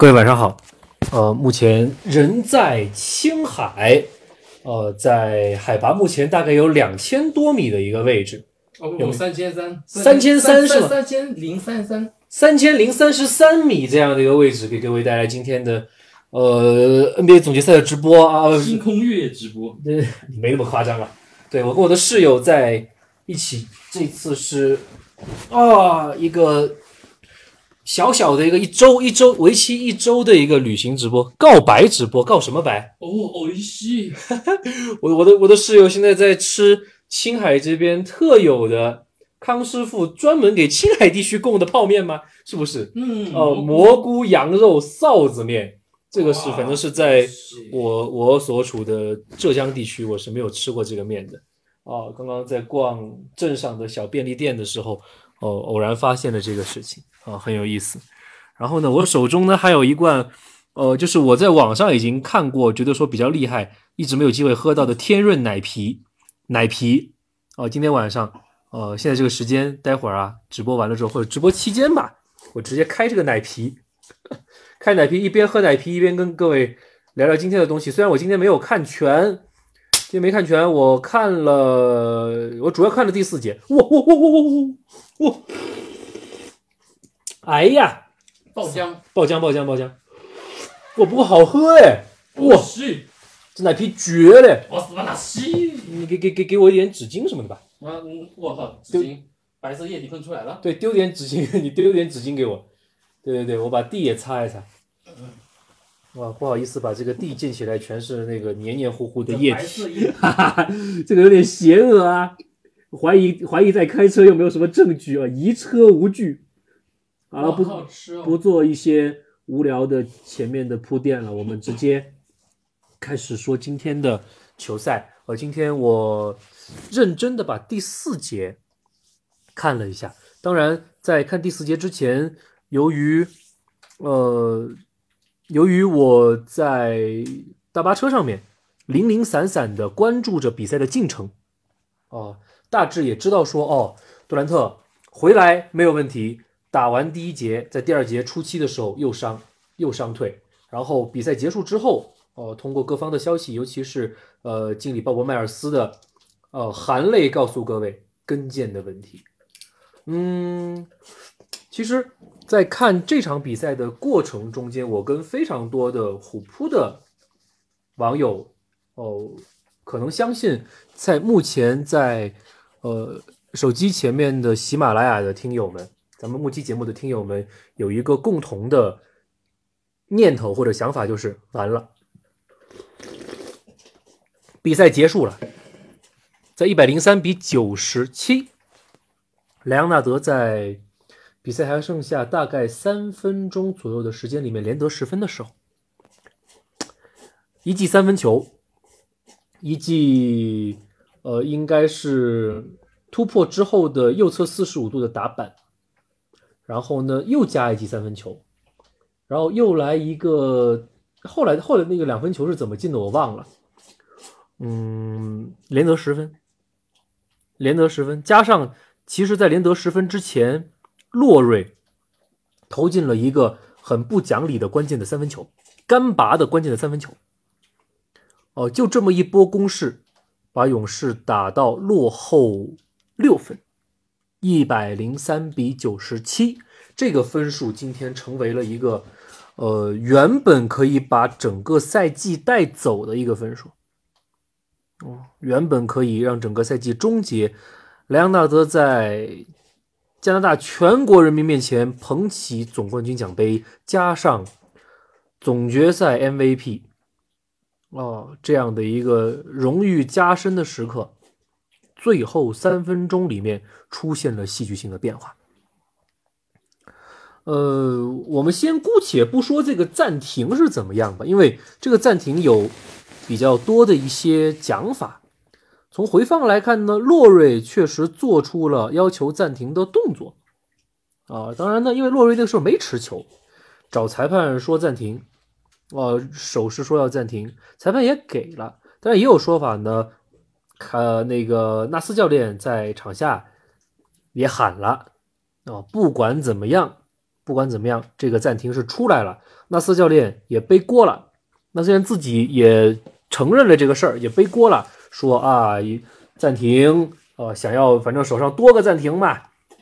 各位晚上好，呃，目前人在青海，呃，在海拔目前大概有两千多米的一个位置，哦，有三千三，三千三是吗？三千零三三，三千零三十三米这样的一个位置，给各位带来今天的呃 NBA 总决赛的直播啊，星空月直播，呃，没那么夸张了。对我跟我的室友在一起，这次是啊一个小小的一个一周一周为期一周的一个旅行直播，告白直播，告什么白？哦，哦一西，我我的我的室友现在在吃青海这边特有的康师傅专门给青海地区供的泡面吗？是不是？嗯，呃，蘑菇羊肉臊子面，这个是反正是在我我所处的浙江地区，我是没有吃过这个面的。啊，刚刚在逛镇上的小便利店的时候，哦，偶然发现了这个事情，啊，很有意思。然后呢，我手中呢还有一罐，呃，就是我在网上已经看过，觉得说比较厉害，一直没有机会喝到的天润奶皮，奶皮。哦、今天晚上，呃，现在这个时间，待会儿啊，直播完了之后或者直播期间吧，我直接开这个奶皮，开奶皮，一边喝奶皮一边跟各位聊聊今天的东西。虽然我今天没有看全，今天没看全，我看了，我主要看了第四节。哇哇哇哇哇哇！哎呀，爆浆，爆浆爆浆爆浆！哇，不过好喝哎！哇，是，这奶皮绝嘞！我死吧那西，你给给给给我一点纸巾什么的吧？啊，嗯我靠，纸巾，白色液体喷出来了，对，丢点纸巾，你丢点纸巾给我。对对对，我把地也擦一擦。哇，不好意思，把这个地溅起来全是那个黏黏糊糊的液体。这个有点邪恶啊！怀疑怀疑在开车又没有什么证据啊？疑车无据。好了，不不做一些无聊的前面的铺垫了，我们直接开始说今天的球赛。呃，今天我认真的把第四节看了一下。当然，在看第四节之前，由于呃，由于我在大巴车上面零零散散的关注着比赛的进程，哦、大致也知道说，哦，杜兰特回来没有问题，打完第一节，在第二节初期的时候又伤又伤退，然后比赛结束之后，哦、通过各方的消息，尤其是呃经理鲍勃迈尔斯的呃含泪告诉各位跟腱的问题。嗯，其实，在看这场比赛的过程中间，我跟非常多的虎扑的网友哦，可能相信在目前在呃手机前面的喜马拉雅的听友们，咱们目击节目的听友们有一个共同的念头或者想法，就是完了，比赛结束了，在一百零三比九十七，莱昂纳德在比赛还剩下大概三分钟左右的时间里面连得十分的时候，一记三分球，一记呃应该是突破之后的右侧四十五度的打板，然后呢又加一记三分球，然后又来一个后来后来那个两分球是怎么进的我忘了，嗯，连得十分，连得十分，加上其实在连得十分之前，洛瑞投进了一个很不讲理的关键的三分球，干拔的关键的三分球。哦，就这么一波攻势，把勇士打到落后六分，一百零三比九十七。这个分数今天成为了一个，呃，原本可以把整个赛季带走的一个分数。哦，原本可以让整个赛季终结。莱昂纳德在加拿大全国人民面前捧起总冠军奖杯，加上总决赛 MVP，哦，这样的一个荣誉加深的时刻，最后三分钟里面出现了戏剧性的变化。呃，我们先姑且不说这个暂停是怎么样吧，因为这个暂停有比较多的一些讲法。从回放来看呢，洛瑞确实做出了要求暂停的动作啊。当然呢，因为洛瑞那个时候没持球，找裁判说暂停，呃，手势说要暂停，裁判也给了。但是也有说法呢，看那个纳斯教练在场下也喊了啊，不管怎么样，不管怎么样，这个暂停是出来了，纳斯教练也背锅了，纳斯教练自己也承认了这个事儿，也背锅了，说啊，暂停，呃，想要反正手上多个暂停嘛，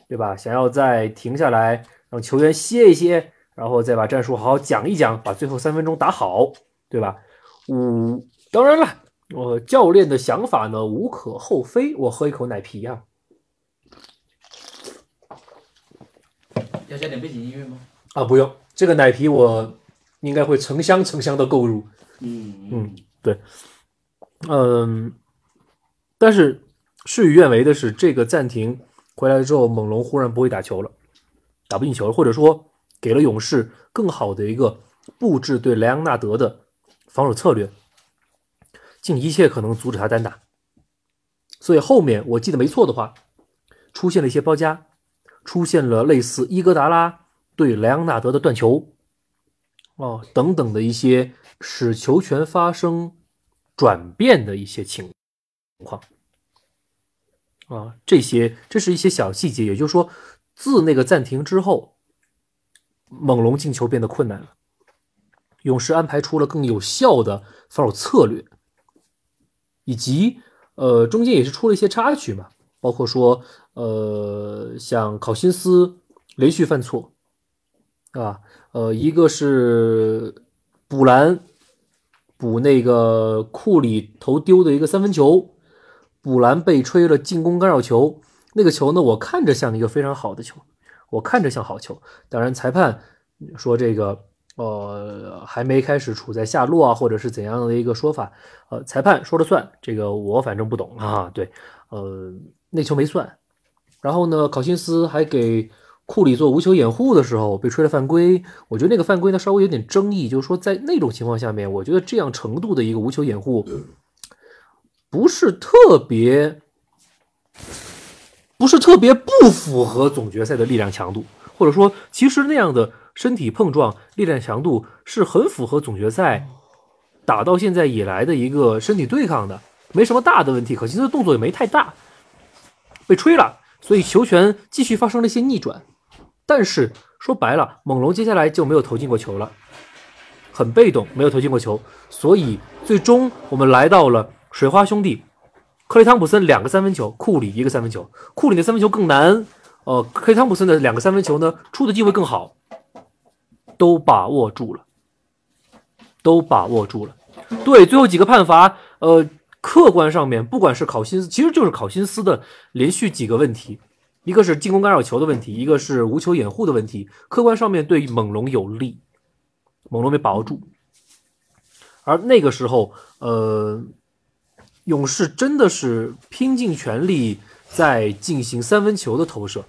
对吧？想要再停下来，让球员歇一歇，然后再把战术好好讲一讲，把最后三分钟打好，对吧？嗯，当然了，我教练的想法呢无可厚非。我喝一口奶啤啊，要加点背景音乐吗？啊不用，这个奶啤我应该会成箱成箱的购入。嗯嗯，对嗯，但是事与愿违的是，这个暂停回来之后，猛龙忽然不会打球了，打不进球了，或者说给了勇士更好的一个布置对莱昂纳德的防守策略，尽一切可能阻止他单打。所以后面我记得没错的话，出现了一些包夹，出现了类似伊戈达拉对莱昂纳德的断球，哦等等的一些使球权发生转变的一些情况啊，这些这是一些小细节，也就是说，自那个暂停之后，猛龙进球变得困难了，勇士安排出了更有效的防守策略，以及呃中间也是出了一些插曲嘛，包括说呃像考辛斯连续犯错，啊，呃一个是补篮。补那个库里头丢的一个三分球，补篮被吹了进攻干扰球。那个球呢，我看着像一个非常好的球，我看着像好球。当然，裁判说这个呃还没开始处在下落啊，或者是怎样的一个说法，呃，裁判说了算。这个我反正不懂啊。对，呃，那球没算。然后呢，考辛斯还给。库里做无球掩护的时候被吹了犯规，我觉得那个犯规呢稍微有点争议，就是说在那种情况下面，我觉得这样程度的一个无球掩护不是特别，不是特别不符合总决赛的力量强度，或者说其实那样的身体碰撞力量强度是很符合总决赛打到现在以来的一个身体对抗的，没什么大的问题，可惜这动作也没太大，被吹了，所以球权继续发生了一些逆转。但是说白了，猛龙接下来就没有投进过球了，很被动，没有投进过球，所以最终我们来到了水花兄弟，克雷汤普森两个三分球，库里一个三分球，库里的三分球更难，呃，克雷汤普森的两个三分球呢出的机会更好，都把握住了，都把握住了。对，最后几个判罚，呃，客观上面不管是考辛斯，其实就是考辛斯的连续几个问题。一个是进攻干扰球的问题，一个是无球掩护的问题，客观上面对猛龙有利，猛龙没把握住。而那个时候，呃，勇士真的是拼尽全力在进行三分球的投射，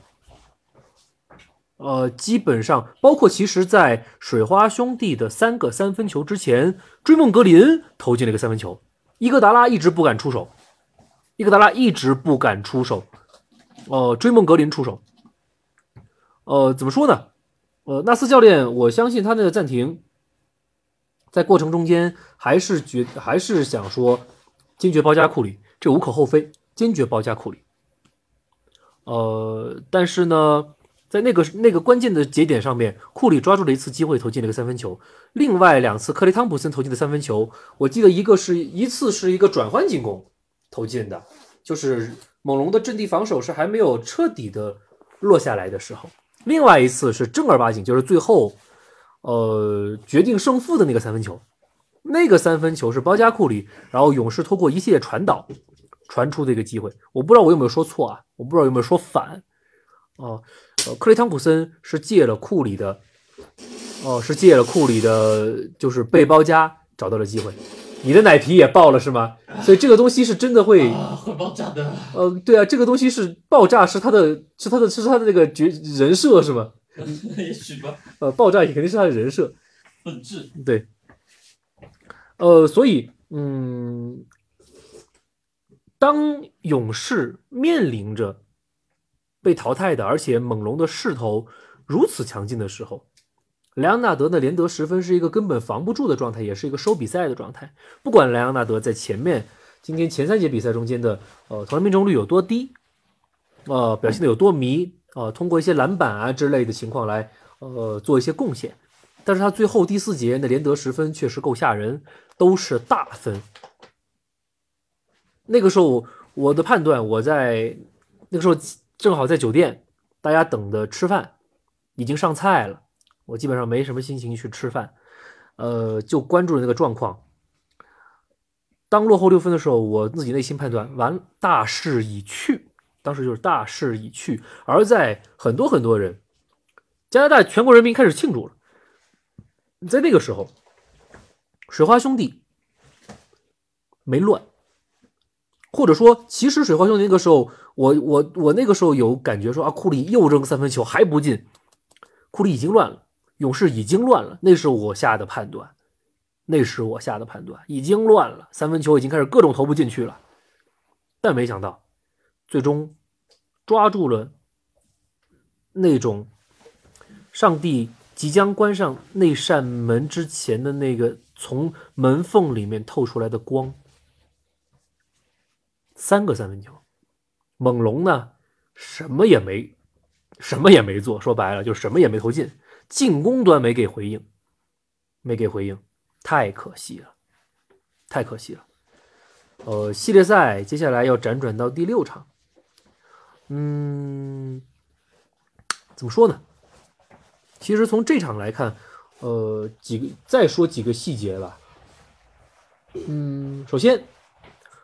呃，基本上包括其实，在水花兄弟的三个三分球之前，追梦格林投进了一个三分球，伊戈达拉一直不敢出手，伊戈达拉一直不敢出手。呃，追梦格林出手，呃，怎么说呢？呃，纳斯教练，我相信他那个暂停，在过程中间还是觉还是想说坚决包夹库里，这无可厚非，坚决包夹库里。呃，但是呢，在那个那个关键的节点上面，库里抓住了一次机会，投进了一个三分球。另外两次，克雷汤普森投进的三分球，我记得一个是一次是一个转换进攻投进的，就是。猛龙的阵地防守是还没有彻底的落下来的时候，另外一次是正儿八经，就是最后，呃，决定胜负的那个三分球，那个三分球是包夹库里，然后勇士通过一系列传导传出的一个机会。我不知道我有没有说错啊？我不知道有没有说反啊？呃，克雷汤普森是借了库里的，哦，是借了库里的，就是背包夹找到了机会。你的奶皮也爆了是吗？所以这个东西是真的会会爆炸的。呃，对啊，这个东西是爆炸，是他的，是他的，是他的那个角人设是吗？也许吧。呃，爆炸也肯定是他的人设本质。对。呃，所以，嗯，当勇士面临着被淘汰的，而且猛龙的势头如此强劲的时候。莱昂纳德呢连得十分是一个根本防不住的状态，也是一个收比赛的状态。不管莱昂纳德在前面今天前三节比赛中间的呃投篮命中率有多低，呃表现的有多迷，呃通过一些篮板啊之类的情况来呃做一些贡献。但是他最后第四节那连得十分确实够吓人，都是大分。那个时候我的判断，我在那个时候正好在酒店，大家等着吃饭，已经上菜了，我基本上没什么心情去吃饭，呃，就关注了那个状况。当落后六分的时候，我自己内心判断完，大势已去，当时就是大势已去。而在很多很多人，加拿大全国人民开始庆祝了。在那个时候，水花兄弟没乱，或者说，其实水花兄弟那个时候，我我我那个时候有感觉说啊，库里又扔三分球还不进，库里已经乱了，勇士已经乱了，那是我下的判断，那是我下的判断，已经乱了，三分球已经开始各种投不进去了，但没想到，最终抓住了那种上帝。即将关上那扇门之前的那个从门缝里面透出来的光，三个三分球，猛龙呢什么也没，什么也没做，说白了就什么也没投进，进攻端没给回应，没给回应，太可惜了，太可惜了。呃，系列赛接下来要辗转到第六场，嗯，怎么说呢？其实从这场来看，呃，几个再说几个细节吧。嗯，首先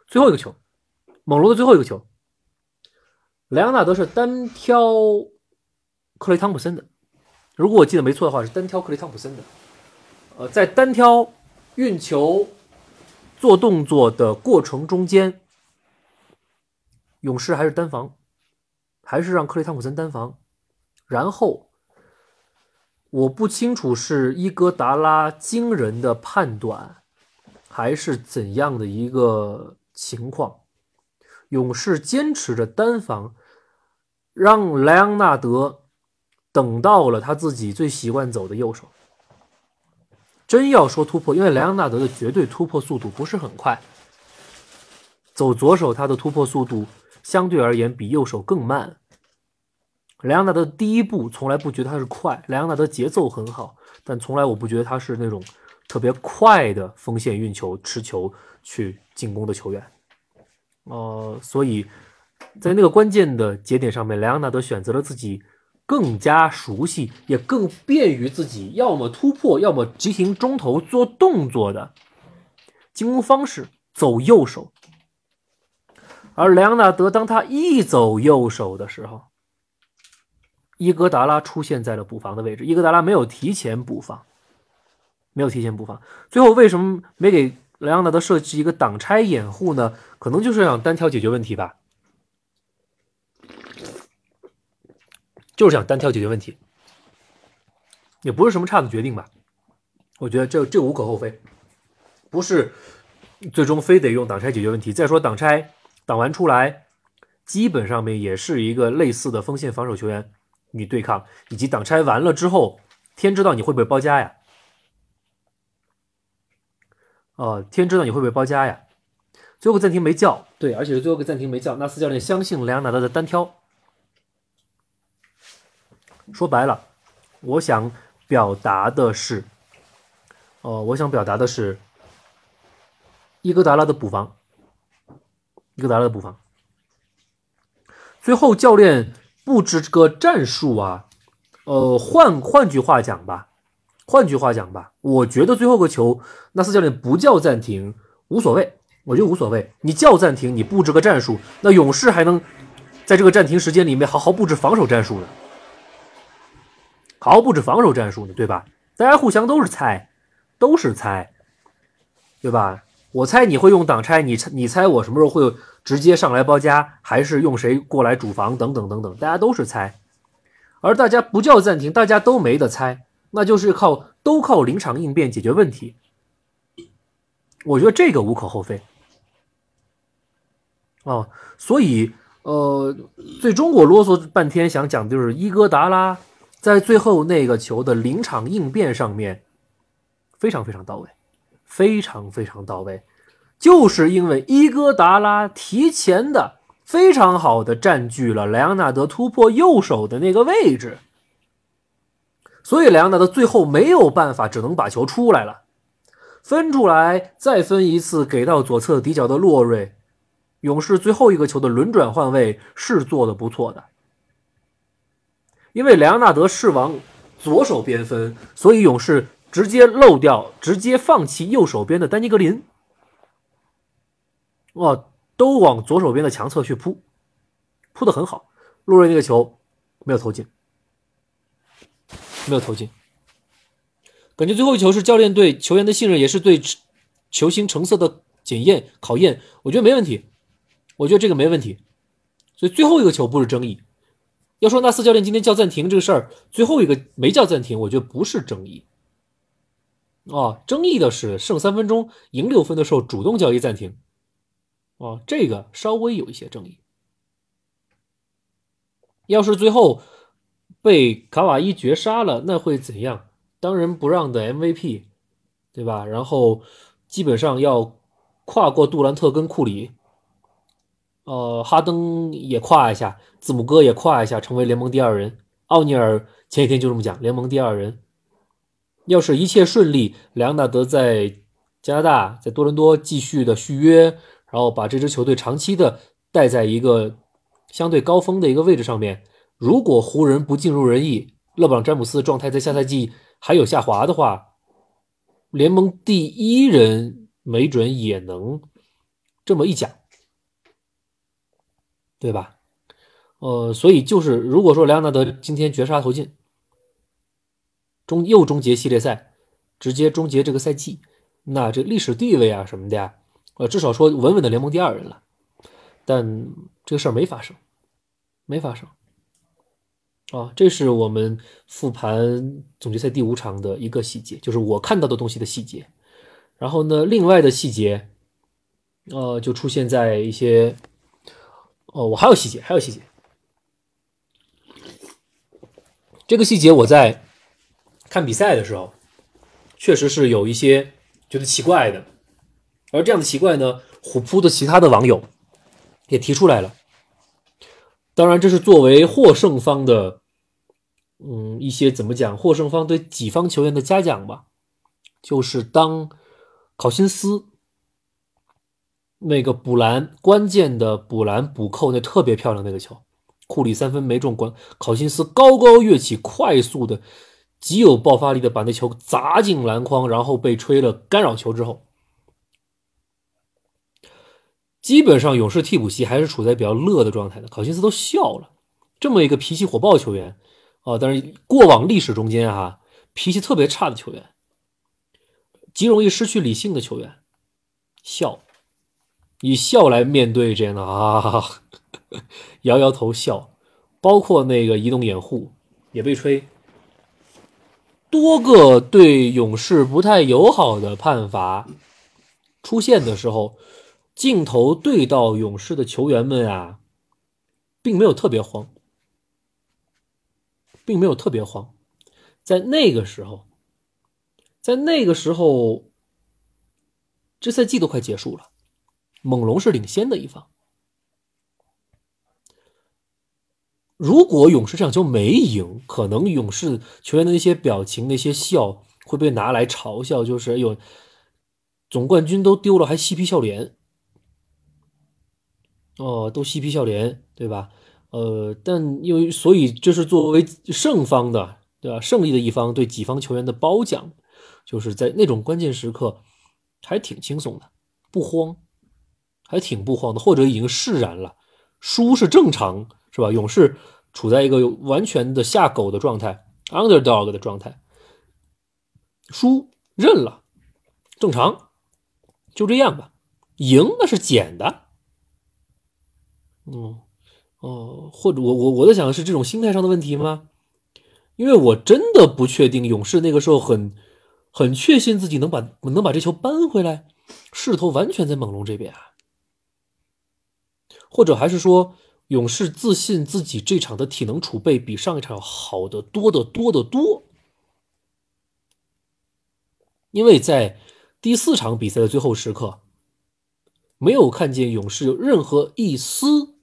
最后一个球，猛龙的最后一个球，莱昂纳德是单挑克雷汤普森的。如果我记得没错的话，是单挑克雷汤普森的。呃，在单挑运球做动作的过程中间，勇士还是单防，还是让克雷汤普森单防，然后。我不清楚是伊戈达拉惊人的判断，还是怎样的一个情况。勇士坚持着单防，让莱昂纳德等到了他自己最习惯走的右手。真要说突破，因为莱昂纳德的绝对突破速度不是很快，走左手他的突破速度相对而言比右手更慢。莱昂纳德第一步从来不觉得他是快，莱昂纳德节奏很好，但从来我不觉得他是那种特别快的锋线运球、持球去进攻的球员。呃，所以在那个关键的节点上面，莱昂纳德选择了自己更加熟悉，也更便于自己要么突破，要么执行中投做动作的进攻方式，走右手。而莱昂纳德当他一走右手的时候，伊戈达拉出现在了补防的位置，伊戈达拉没有提前补防，没有提前补防。最后为什么没给莱昂纳德设计一个挡拆掩护呢？可能就是想单挑解决问题吧，就是想单挑解决问题，也不是什么差的决定吧。我觉得这这无可厚非，不是最终非得用挡拆解决问题。再说挡拆挡完出来，基本上面也是一个类似的锋线防守球员。你对抗以及挡拆完了之后，天知道你会不会包夹呀？哦，天知道你会不会包夹呀？最后个暂停没叫，对，而且是最后个暂停没叫。纳斯教练相信莱昂纳德的单挑。说白了，我想表达的是，哦，我想表达的是伊戈达拉的补防，伊戈达拉的补防。最后教练。布置这个战术啊，呃，换换句话讲吧，换句话讲吧，我觉得最后个球，纳斯教练不叫暂停无所谓，我觉得无所谓。你叫暂停，你布置个战术，那勇士还能在这个暂停时间里面好好布置防守战术呢，好好布置防守战术呢，对吧？大家互相都是猜，都是猜，对吧？我猜你会用挡拆，你猜你猜我什么时候会直接上来包夹，还是用谁过来主防等等等等，大家都是猜，而大家不叫暂停，大家都没得猜，那就是靠都靠临场应变解决问题。我觉得这个无可厚非。哦，所以呃，最终我啰嗦半天想讲的就是伊戈达拉在最后那个球的临场应变上面非常非常到位。非常非常到位，就是因为伊戈达拉提前的非常好的占据了莱昂纳德突破右手的那个位置，所以莱昂纳德最后没有办法，只能把球出来了，分出来，再分一次给到左侧底角的洛瑞。勇士最后一个球的轮转换位是做的不错的，因为莱昂纳德是往左手边分，所以勇士直接漏掉，直接放弃右手边的丹尼格林。哦，都往左手边的强侧去扑，扑的很好。洛瑞那个球没有投进，没有投进。感觉最后一球是教练对球员的信任，也是对球星成色的检验考验。我觉得没问题。我觉得这个没问题，所以最后一个球不是争议。要说纳斯教练今天叫暂停这个事儿，最后一个没叫暂停，我觉得不是争议。啊，争议的是剩三分钟赢六分的时候主动叫一暂停，啊，这个稍微有一些争议。要是最后被卡瓦伊绝杀了，那会怎样？当仁不让的 MVP，对吧？然后基本上要跨过杜兰特跟库里。呃，哈登也跨一下，字母哥也跨一下，成为联盟第二人。奥尼尔前几天就这么讲，联盟第二人。要是一切顺利，莱昂纳德在加拿大，在多伦多继续的续约，然后把这支球队长期的带在一个相对高峰的一个位置上面。如果湖人不尽如人意，勒布朗詹姆斯状态在下赛季还有下滑的话，联盟第一人没准也能这么一讲。对吧？呃，所以就是，如果说莱昂纳德今天绝杀投进，终又终结系列赛，直接终结这个赛季，那这历史地位啊什么的呀，呃，至少说稳稳的联盟第二人了。但这个事儿没发生，没发生。啊，这是我们复盘总决赛第五场的一个细节，就是我看到的东西的细节。然后呢，另外的细节，呃，就出现在一些。哦，我还有细节，还有细节。这个细节我在看比赛的时候，确实是有一些觉得奇怪的。而这样的奇怪呢，虎扑的其他的网友也提出来了。当然，这是作为获胜方的，嗯，一些怎么讲，获胜方对己方球员的嘉奖吧。就是当考辛斯。那个补篮关键的补篮补扣那特别漂亮那个球，库里三分没中，关考辛斯高高跃起，快速的极有爆发力的把那球砸进篮筐，然后被吹了干扰球之后，基本上勇士替补席还是处在比较乐的状态的，考辛斯都笑了。这么一个脾气火爆球员啊，但是过往历史中间啊，脾气特别差的球员，极容易失去理性的球员，笑。以笑来面对这样的啊，摇摇头笑，包括那个移动掩护也被吹，多个对勇士不太友好的判罚出现的时候，镜头对到勇士的球员们啊，并没有特别慌，并没有特别慌，在那个时候，在那个时候，这赛季都快结束了。猛龙是领先的一方。如果勇士这场球没赢，可能勇士球员的那些表情、那些笑会被拿来嘲笑，就是有总冠军都丢了还嬉皮笑脸。哦，都嬉皮笑脸，对吧？呃，但因为所以这是作为胜方的，对吧？胜利的一方对己方球员的褒奖，就是在那种关键时刻还挺轻松的，不慌。还挺不慌的，或者已经释然了。输是正常，是吧？勇士处在一个完全的下狗的状态，underdog 的状态，输认了，正常，就这样吧。赢那是捡的，嗯，哦，或者我我我在想的是这种心态上的问题吗？因为我真的不确定勇士那个时候很很确信自己能把能把这球扳回来，势头完全在猛龙这边啊。或者还是说，勇士自信自己这场的体能储备比上一场要好的多得多得多，因为在第四场比赛的最后时刻，没有看见勇士有任何一丝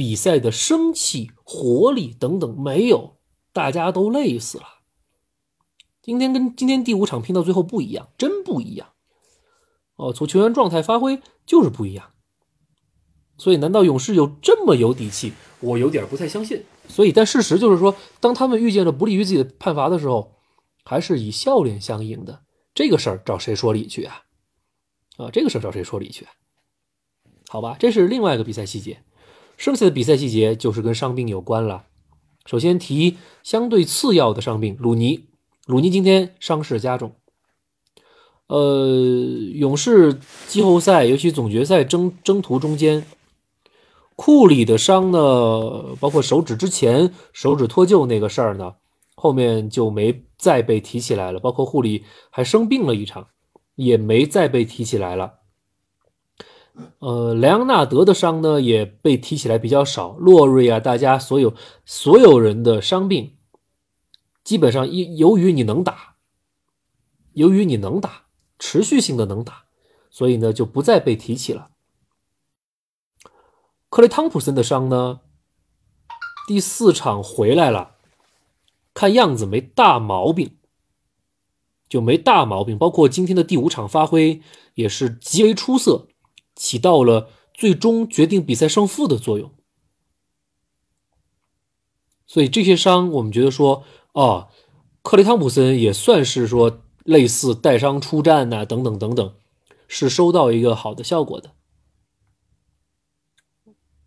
比赛的生气、活力等等，没有，大家都累死了。今天跟今天第五场拼到最后不一样，真不一样。哦，从球员状态发挥就是不一样。所以，难道勇士有这么有底气？我有点不太相信。所以，但事实就是说，当他们遇见了不利于自己的判罚的时候，还是以笑脸相迎的。这个事儿找谁说理去啊？啊，这个事儿找谁说理去？好吧，这是另外一个比赛细节。剩下的比赛细节就是跟伤病有关了。首先提相对次要的伤病，鲁尼。鲁尼今天伤势加重。呃，勇士季后赛，尤其总决赛征征途中间，库里的伤呢，包括手指之前手指脱臼那个事儿呢，后面就没再被提起来了。包括库里还生病了一场，也没再被提起来了。呃，莱昂纳德的伤呢也被提起来比较少。洛瑞啊，大家所有所有人的伤病，基本上一由于你能打，由于你能打，持续性的能打，所以呢就不再被提起了。克雷汤普森的伤呢，第四场回来了，看样子没大毛病，就没大毛病。包括今天的第五场发挥也是极为出色。起到了最终决定比赛胜负的作用，所以这些伤我们觉得说，哦，克雷汤普森也算是说类似带伤出战呐，等等等等，是收到一个好的效果的，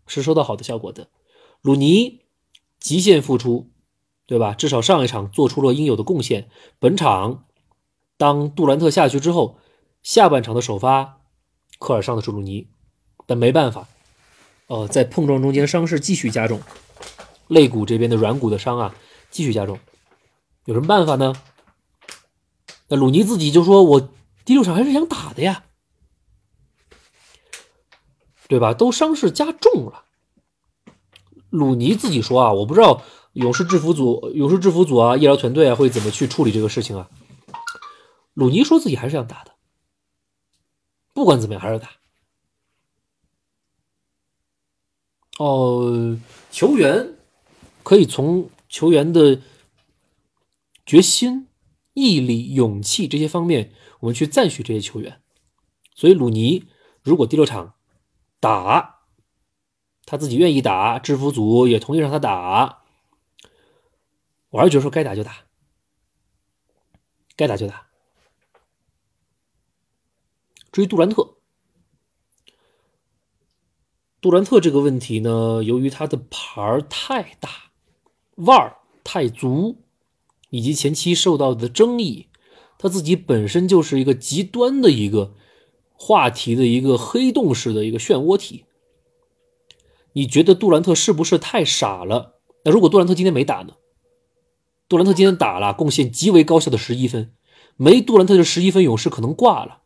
是收到好的效果的。鲁尼极限复出，对吧？至少上一场做出了应有的贡献。本场当杜兰特下去之后，下半场的首发。科尔上的是鲁尼，但没办法，呃，在碰撞中间伤势继续加重，肋骨这边的软骨的伤啊继续加重，有什么办法呢？那鲁尼自己就说：“我第六场还是想打的呀，对吧？都伤势加重了。”鲁尼自己说啊：“我不知道勇士制服组、勇士制服组啊、医疗团队啊会怎么去处理这个事情啊。”鲁尼说自己还是想打的。不管怎么样，还是打。哦，球员可以从球员的决心、毅力、勇气这些方面，我们去赞许这些球员。所以，鲁尼如果第六场打，他自己愿意打，制服组也同意让他打，我还是觉得说该打就打，该打就打。至于杜兰特，杜兰特这个问题呢，由于他的牌太大，腕儿太足，以及前期受到的争议，他自己本身就是一个极端的一个话题的一个黑洞式的一个漩涡体。你觉得杜兰特是不是太傻了？那如果杜兰特今天没打呢？杜兰特今天打了，贡献极为高效的十一分，没杜兰特的十一分，勇士可能挂了。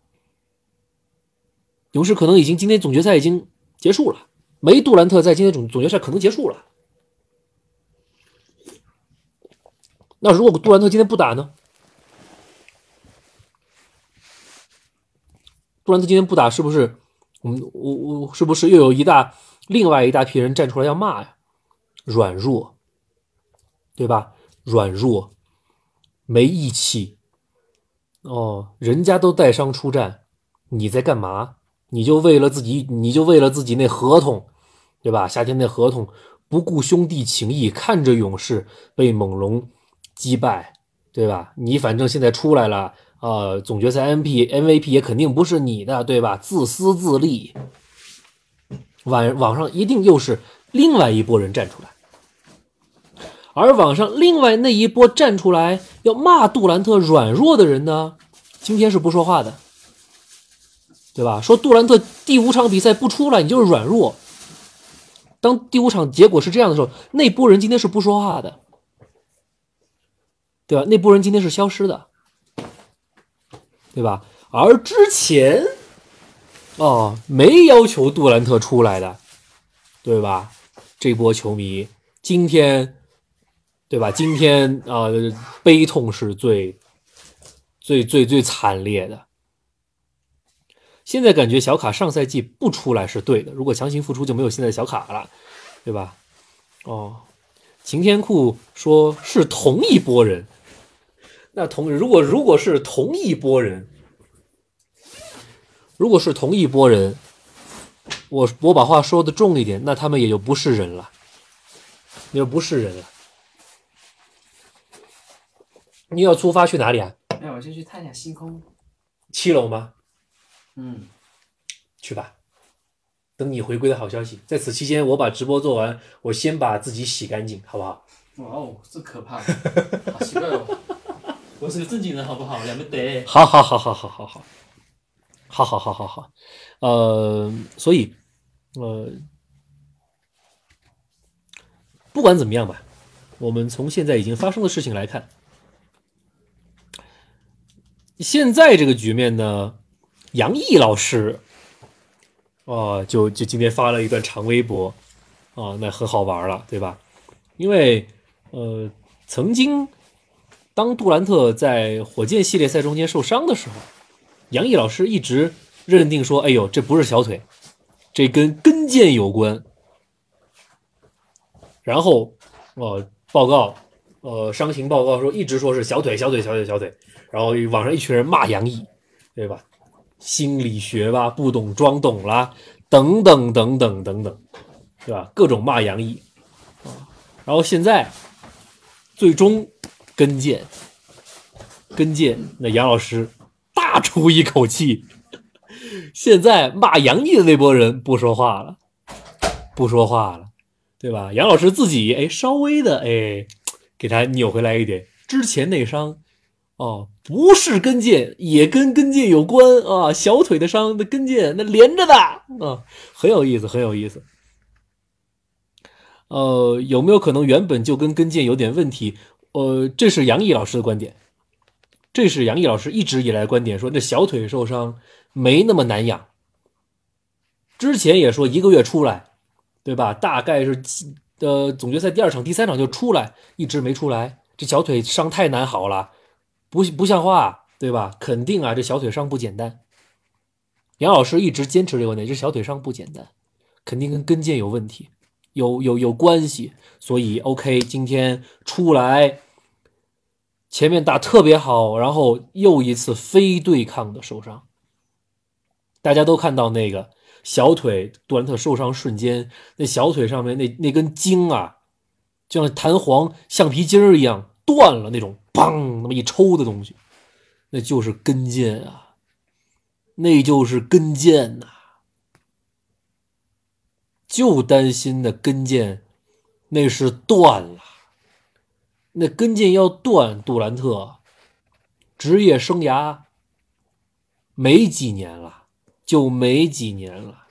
勇士可能已经今天总决赛已经结束了，没杜兰特在今天总总决赛可能结束了。那如果杜兰特今天不打呢？杜兰特今天不打，是不是我们我我是不是又有一大另外一大批人站出来要骂呀？软弱，对吧？软弱，没义气。哦，人家都带伤出战，你在干嘛？你就为了自己，你就为了自己那合同，对吧？夏天那合同，不顾兄弟情谊，看着勇士被猛龙击败，对吧？你反正现在出来了，呃，总决赛 M P M V P 也肯定不是你的，对吧？自私自利，网网上一定又是另外一拨人站出来，而网上另外那一波站出来要骂杜兰特软弱的人呢，今天是不说话的。对吧？说杜兰特第五场比赛不出来，你就是软弱。当第五场结果是这样的时候，那波人今天是不说话的，对吧？那波人今天是消失的，对吧？而之前，哦，没要求杜兰特出来的，对吧？这波球迷今天，对吧？今天啊，悲痛是最、最、最、最惨烈的。现在感觉小卡上赛季不出来是对的，如果强行复出就没有现在小卡了，对吧？哦，擎天库说是同一波人，那同如果如果是同一波人，如果是同一波人，我我把话说的重一点，那他们也就不是人了，也就不是人了。你要出发去哪里啊？哎，我先去探一下星空。七楼吗？嗯，去吧。等你回归的好消息，在此期间我把直播做完，我先把自己洗干净，好不好？哇哦，这可怕，好奇怪哦。我是个正经人，好不好？两没得。好好好好好好好，好好好好好，呃，所以，呃，不管怎么样吧，我们从现在已经发生的事情来看，现在这个局面呢，杨毅老师，啊、就就今天发了一段长微博，啊、那很好玩了，对吧？因为，呃，曾经当杜兰特在火箭系列赛中间受伤的时候，杨毅老师一直认定说：“哎呦，这不是小腿，这跟跟腱有关。”然后，呃，报告，呃，伤情报告说一直说是小腿，小腿，小腿，小腿。然后网上一群人骂杨毅，对吧？心理学吧，不懂装懂啦，等等等等等等，对吧？各种骂杨毅。然后现在最终跟腱，跟腱，那杨老师大出一口气。现在骂杨毅的那波人不说话了，不说话了，对吧？杨老师自己哎，稍微的哎，给他扭回来一点。之前内伤哦，不是跟腱，也跟跟腱有关啊。小腿的伤，那跟腱那连着的啊，很有意思，很有意思。呃，有没有可能原本就跟跟腱有点问题？呃，这是杨毅老师的观点，这是杨毅老师一直以来观点，说这小腿受伤没那么难养。之前也说一个月出来，对吧？大概是呃总决赛第二场、第三场就出来，一直没出来。这小腿伤太难好了，不不像话，对吧？肯定啊，这小腿伤不简单。杨老师一直坚持这个观点，这小腿伤不简单，肯定跟跟腱有问题。有有有关系，所以 OK，今天出来，前面打特别好，然后又一次非对抗的受伤。大家都看到那个小腿杜兰特受伤瞬间，那小腿上面那那根筋啊，就像弹簧、橡皮筋儿一样断了，那种砰那么一抽的东西，那就是跟腱啊，那就是跟腱呐、就担心那跟腱那是断了，那跟腱要断，杜兰特职业生涯没几年了，就没几年了。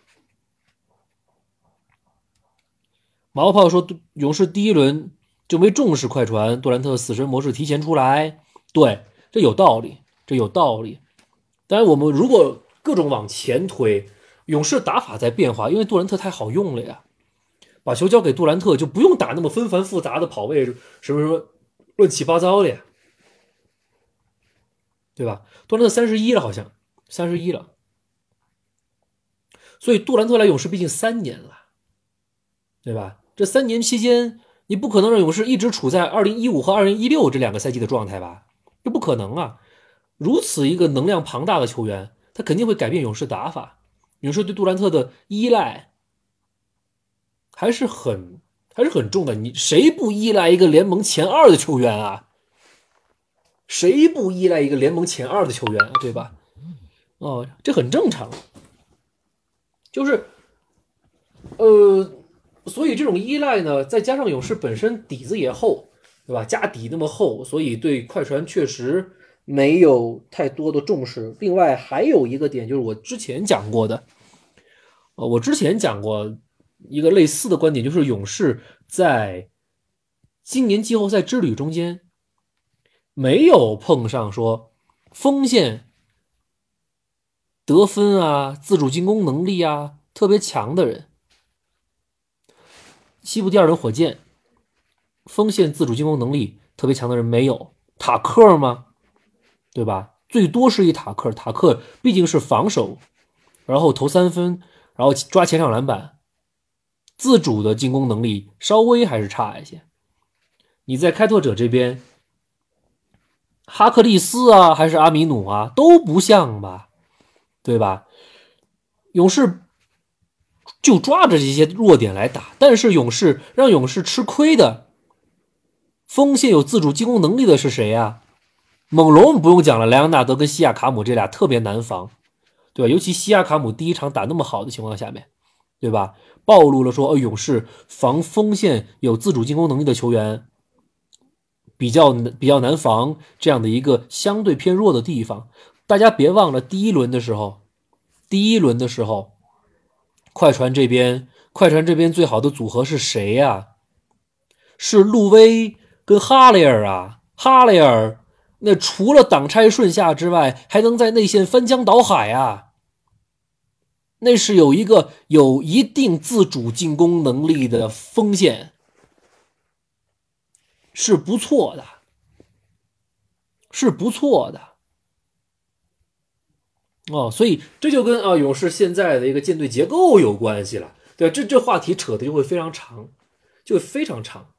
毛炮说，勇士第一轮就没重视快船，杜兰特死神模式提前出来，对，这有道理，这有道理。当然，我们如果各种往前推，勇士打法在变化，因为杜兰特太好用了呀。把球交给杜兰特，就不用打那么纷繁复杂的跑位，什么什么乱七八糟的呀，对吧？杜兰特三十一了，好像三十一了，所以杜兰特来勇士毕竟三年了，对吧？这三年期间，你不可能让勇士一直处在二零一五和二零一六这两个赛季的状态吧？这不可能啊！如此一个能量庞大的球员，他肯定会改变勇士打法。勇士对杜兰特的依赖。还是很还是很重的。你谁不依赖一个联盟前二的球员啊？谁不依赖一个联盟前二的球员？对吧？哦，这很正常。就是，呃，所以这种依赖呢，再加上勇士本身底子也厚，对吧？家底那么厚，所以对快船确实没有太多的重视。另外还有一个点，就是我之前讲过的，呃，我之前讲过。一个类似的观点就是，勇士在今年季后赛之旅中间没有碰上说锋线得分啊、自主进攻能力啊特别强的人。西部第二轮火箭锋线自主进攻能力特别强的人没有，塔克吗？对吧？最多是一塔克，塔克毕竟是防守，然后投三分，然后抓前场篮板。自主的进攻能力稍微还是差一些，你在开拓者这边，哈克利斯啊，还是阿米努啊，都不像吧，对吧？勇士就抓着这些弱点来打，但是勇士让勇士吃亏的，锋线有自主进攻能力的是谁呀、猛龙不用讲了，莱昂纳德跟西亚卡姆这俩特别难防，对吧？尤其西亚卡姆第一场打那么好的情况下面，对吧？暴露了说，呃，勇士防锋线有自主进攻能力的球员比较比较难防这样的一个相对偏弱的地方。大家别忘了，第一轮的时候，第一轮的时候，快船这边快船这边最好的组合是谁呀、是路威跟哈雷尔啊，哈雷尔那除了挡拆顺下之外，还能在内线翻江倒海啊！那是有一个有一定自主进攻能力的锋线，是不错的，是不错的。哦，所以这就跟啊勇士现在的一个舰队结构有关系了，对？这这话题扯的就会非常长，就非常长。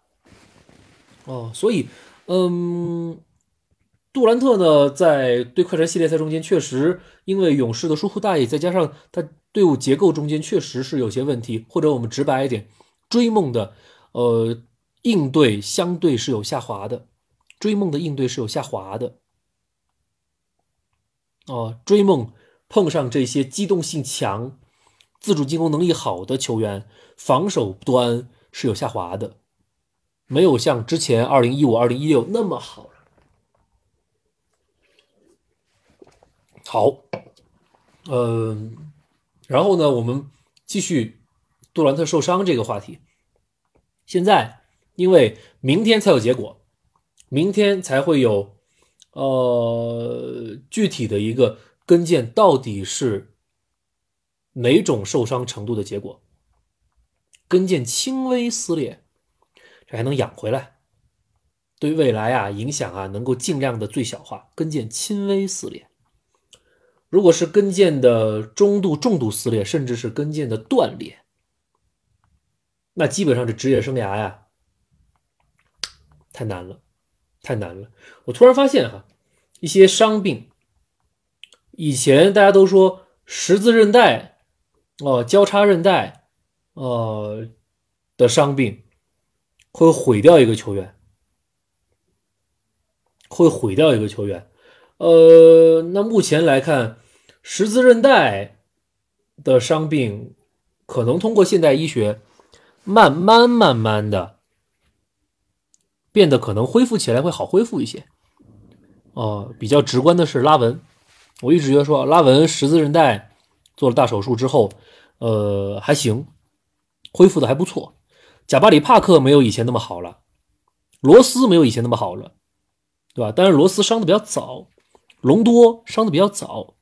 哦，所以，嗯，杜兰特呢，在对快船系列赛中间，确实因为勇士的疏忽大意，再加上他队伍结构中间确实是有些问题，或者我们直白一点，追梦的呃应对相对是有下滑的，追梦的应对是有下滑的。哦，追梦碰上这些机动性强、自主进攻能力好的球员，防守端是有下滑的。没有像之前二零一五、二零一六那么好了。好，嗯，然后呢，我们继续杜兰特受伤这个话题。现在因为明天才有结果，明天才会有呃具体的一个跟腱到底是哪种受伤程度的结果。跟腱轻微撕裂。这还能养回来，对未来啊影响啊能够尽量的最小化。跟腱轻微撕裂，如果是跟腱的中度、重度撕裂，甚至是跟腱的断裂，那基本上这职业生涯呀太难了，太难了。我突然发现哈，一些伤病，以前大家都说十字韧带哦、交叉韧带呃的伤病。会毁掉一个球员，会毁掉一个球员。呃，那目前来看，十字韧带的伤病可能通过现代医学慢慢慢慢的变得可能恢复起来会好恢复一些。哦、比较直观的是拉文，我一直觉得说拉文十字韧带做了大手术之后，呃，还行，恢复的还不错。贾巴里·帕克没有以前那么好了，罗斯没有以前那么好了，对吧？但是罗斯伤的比较早，隆多伤的比较早。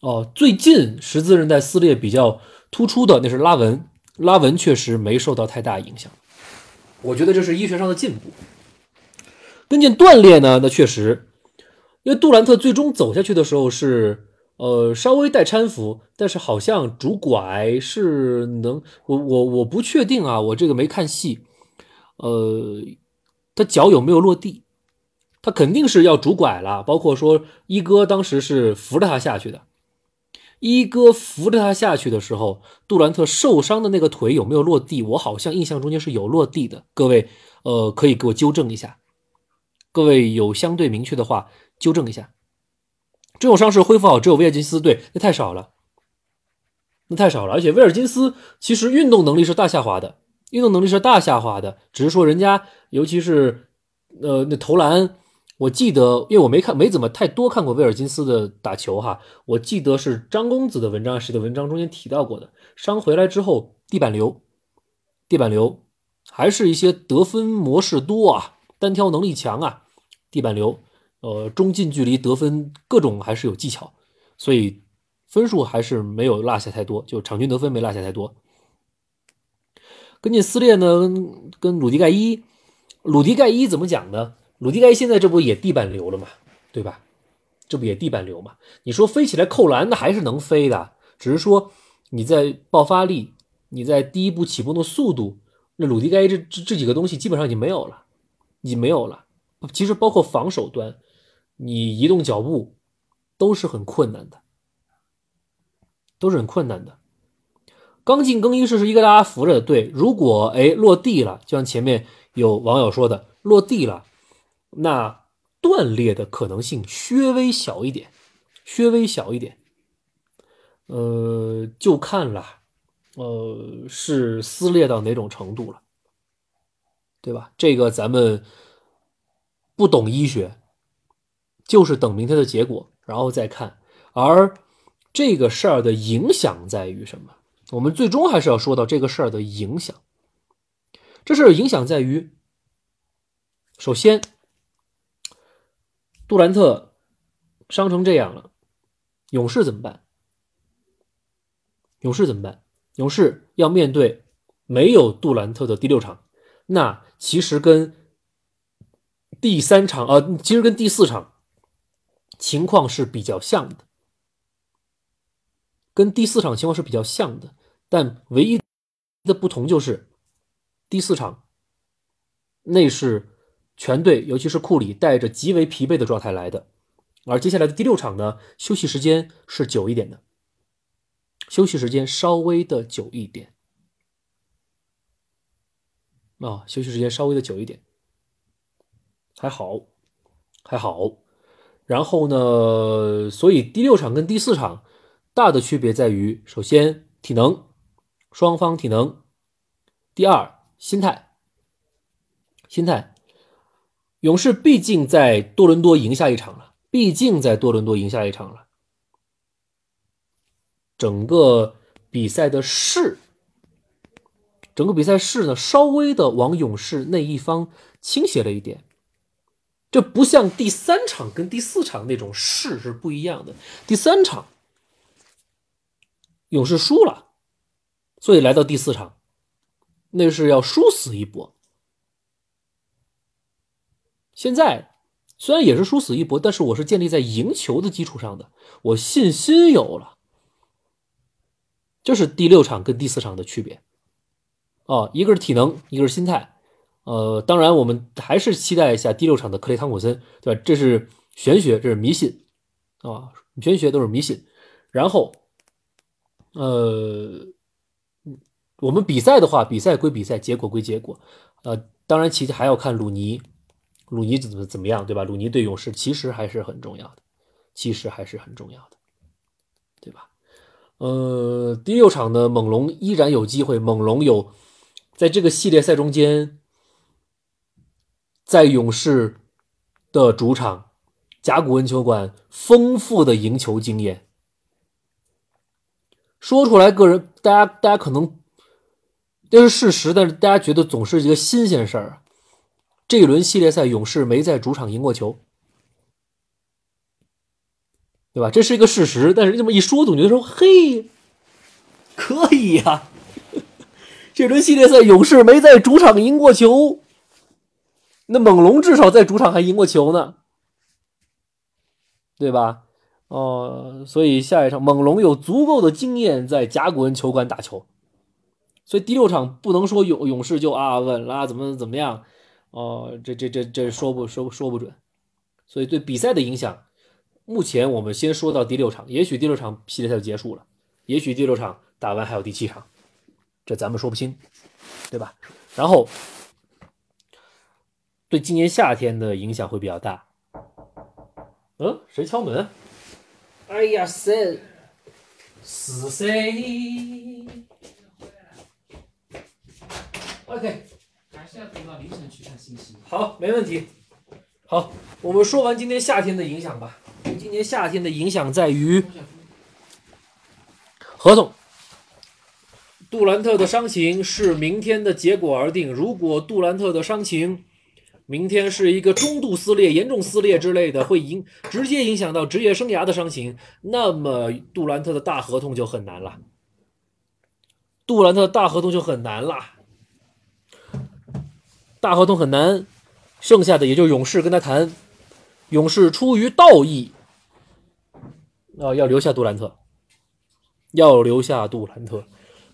哦，最近十字韧带撕裂比较突出的那是拉文，拉文确实没受到太大影响。我觉得这是医学上的进步。跟腱断裂呢，那确实，因为杜兰特最终走下去的时候是呃稍微带搀扶，但是好像拄拐是能，我我我不确定啊，我这个没看细，呃，他脚有没有落地？他肯定是要拄拐了，包括说一哥当时是扶着他下去的，一哥扶着他下去的时候，杜兰特受伤的那个腿有没有落地？我好像印象中间是有落地的，各位呃可以给我纠正一下。各位有相对明确的话，纠正一下。这种伤势恢复好只有威尔金斯，对，那太少了，那太少了。而且威尔金斯其实运动能力是大下滑的，运动能力是大下滑的，只是说人家尤其是呃那投篮，我记得因为我没看没怎么太多看过威尔金斯的打球哈，我记得是张公子的文章谁的文章中间提到过的，伤回来之后地板流，地板流，还是一些得分模式多啊，单挑能力强啊。地板流，呃，中近距离得分各种还是有技巧，所以分数还是没有落下太多，就场均得分没落下太多。跟腱撕裂呢，跟鲁迪盖伊，鲁迪盖伊怎么讲呢？鲁迪盖伊现在这不也地板流了嘛，对吧？这不也地板流嘛？你说飞起来扣篮，那还是能飞的，只是说你在爆发力，你在第一步起步的速度，那鲁迪盖伊这这这几个东西基本上已经没有了。已经没有了。其实包括防守端，你移动脚步都是很困难的，都是很困难的。刚进更衣室是一个大家扶着的对，如果哎落地了，就像前面有网友说的，落地了，那断裂的可能性稍微小一点，稍微小一点。呃，就看了，呃，是撕裂到哪种程度了，对吧？这个咱们不懂医学，就是等明天的结果，然后再看。而这个事儿的影响在于什么？我们最终还是要说到这个事儿的影响。这事儿影响在于，首先，杜兰特伤成这样了，勇士怎么办？勇士怎么办？勇士要面对没有杜兰特的第六场，那其实跟第三场呃，其实跟第四场情况是比较像的，跟第四场情况是比较像的，但唯一的不同就是第四场那是全队，尤其是库里带着极为疲惫的状态来的，而接下来的第六场呢，休息时间是久一点的。休息时间稍微的久一点啊，休息时间稍微的久一点，还好，还好。然后呢，所以第六场跟第四场大的区别在于，首先体能，双方体能；第二，心态，心态。勇士毕竟在多伦多赢下一场了，毕竟在多伦多赢下一场了。整个比赛的势，整个比赛势呢，稍微的往勇士那一方倾斜了一点。这不像第三场跟第四场那种势是不一样的。第三场勇士输了，所以来到第四场，那是要殊死一搏。现在虽然也是殊死一搏，但是我是建立在赢球的基础上的，我信心有了。这是第六场跟第四场的区别，哦，一个是体能，一个是心态，呃，当然我们还是期待一下第六场的克雷汤普森，对吧？这是玄学，这是迷信，啊，玄学都是迷信。然后，呃，我们比赛的话，比赛归比赛，结果归结果，呃，当然其实还要看鲁尼，鲁尼怎么怎么样，对吧？鲁尼对勇士其实还是很重要的，其实还是很重要的，对吧？呃，第六场呢，猛龙依然有机会。猛龙有在这个系列赛中间，在勇士的主场甲骨文球馆丰富的赢球经验。说出来，个人大家大家可能这是事实，但是大家觉得总是一个新鲜事儿啊。这一轮系列赛，勇士没在主场赢过球。对吧？这是一个事实，但是这么一说，总觉得说，嘿，可以呀。这轮系列赛，勇士没在主场赢过球，那猛龙至少在主场还赢过球呢，对吧？哦，所以下一场猛龙有足够的经验在甲骨文球馆打球，所以第六场不能说勇勇士就啊稳了，怎么怎么样？哦，这这这这说不说说不准，所以对比赛的影响。目前我们先说到第六场，也许第六场系列赛就结束了，也许第六场打完还有第七场，这咱们说不清，对吧？然后对今年夏天的影响会比较大。嗯，谁敲门？哎呀，谁？是谁？OK，还是要等到凌晨去看信息。好，没问题。好，我们说完今年夏天的影响吧。今年夏天的影响在于合同。杜兰特的伤情是明天的结果而定。如果杜兰特的伤情明天是一个中度撕裂、严重撕裂之类的，会影直接影响到职业生涯的伤情，那么杜兰特的大合同就很难了。杜兰特大合同就很难了，大合同很难，剩下的也就勇士跟他谈。勇士出于道义。啊，要留下杜兰特，要留下杜兰特，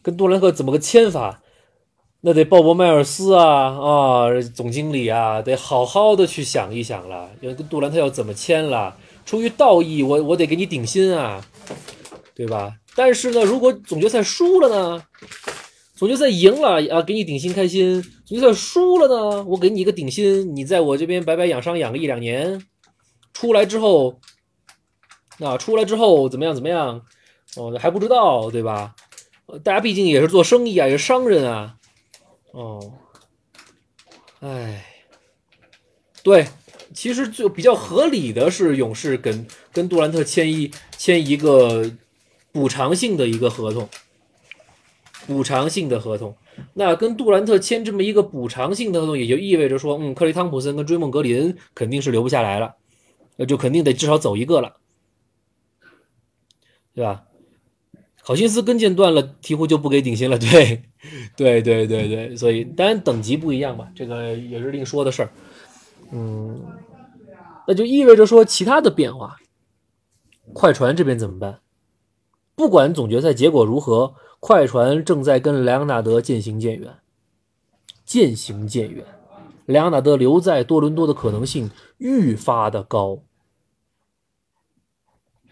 跟杜兰特怎么个签法？那得鲍勃迈尔斯啊啊，总经理啊，得好好的去想一想了，要跟杜兰特要怎么签了。出于道义，我我得给你顶薪啊，对吧？但是呢，如果总决赛输了呢？总决赛赢了啊，给你顶薪开心；总决赛输了呢，我给你一个顶薪，你在我这边白白养伤养个一两年，出来之后，那出来之后怎么样怎么样？哦，还不知道，对吧？大家毕竟也是做生意啊，也是商人啊。哦，哎，对，其实就比较合理的是，勇士跟跟杜兰特签一签一个补偿性的一个合同，补偿性的合同。那跟杜兰特签这么一个补偿性的合同，也就意味着说，嗯，克雷汤普森跟追梦格林肯定是留不下来了，那就肯定得至少走一个了，对吧？考辛斯跟腱断了，鹈鹕就不给顶薪了，对，对对对对，所以当然等级不一样吧，这个也是另说的事儿。嗯，那就意味着说其他的变化，快船这边怎么办？不管总决赛结果如何，快船正在跟莱昂纳德渐行渐远，渐行渐远。莱昂纳德留在多伦多的可能性愈发的高。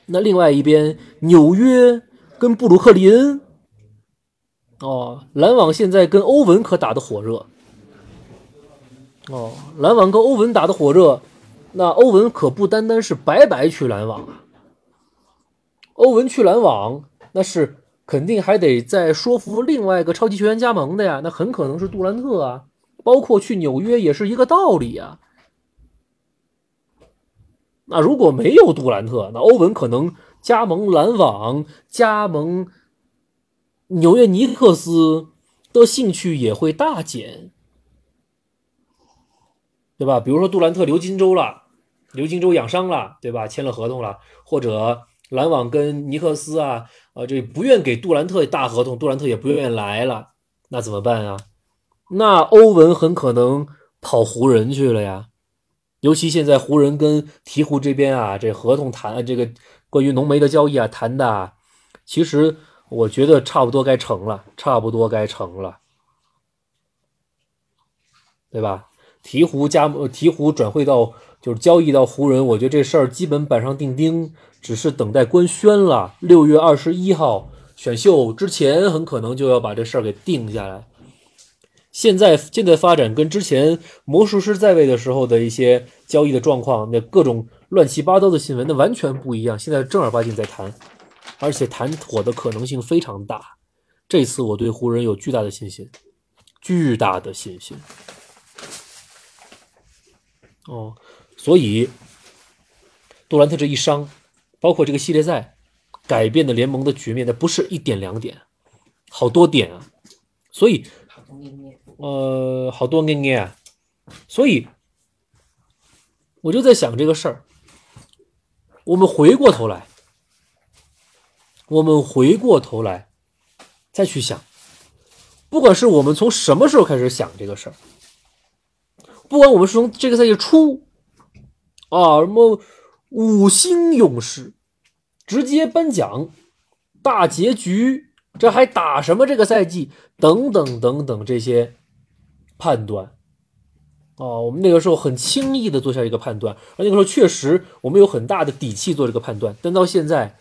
那另外一边，纽约跟布鲁克林，哦，篮网现在跟欧文可打得火热。哦，篮网跟欧文打得火热，那欧文可不单单是白白去篮网啊。欧文去篮网，那是肯定还得再说服另外一个超级球员加盟的呀，那很可能是杜兰特啊，包括去纽约也是一个道理啊。那如果没有杜兰特，那欧文可能加盟篮网、加盟纽约尼克斯的兴趣也会大减。对吧？比如说杜兰特留金州了，留金州养伤了，对吧？签了合同了，或者篮网跟尼克斯啊，啊，这不愿给杜兰特大合同，杜兰特也不愿意来了，那怎么办啊？那欧文很可能跑湖人去了呀。尤其现在湖人跟鹈鹕这边啊，这合同谈这个关于浓眉的交易啊谈的，其实我觉得差不多该成了，差不多该成了，对吧？鹈鹕加呃鹈鹕转会到就是交易到湖人，我觉得这事儿基本板上钉钉，只是等待官宣了。六月二十一号选秀之前，很可能就要把这事儿给定下来。现在现在发展跟之前魔术师在位的时候的一些交易的状况，那各种乱七八糟的新闻，那完全不一样。现在正儿八经在谈，而且谈妥的可能性非常大。这次我对湖人有巨大的信心，巨大的信心。哦，所以杜兰特这一伤，包括这个系列赛，改变的联盟的局面，那不是一点两点，好多点啊。所以，呃，好多年年啊。所以，我就在想这个事儿。我们回过头来，我们回过头来再去想，不管是我们从什么时候开始想这个事儿。不管我们是从这个赛季初啊，什么五星勇士直接颁奖大结局，这还打什么这个赛季等等等等这些判断哦，我们那个时候很轻易的做下一个判断，而那个时候确实我们有很大的底气做这个判断，但到现在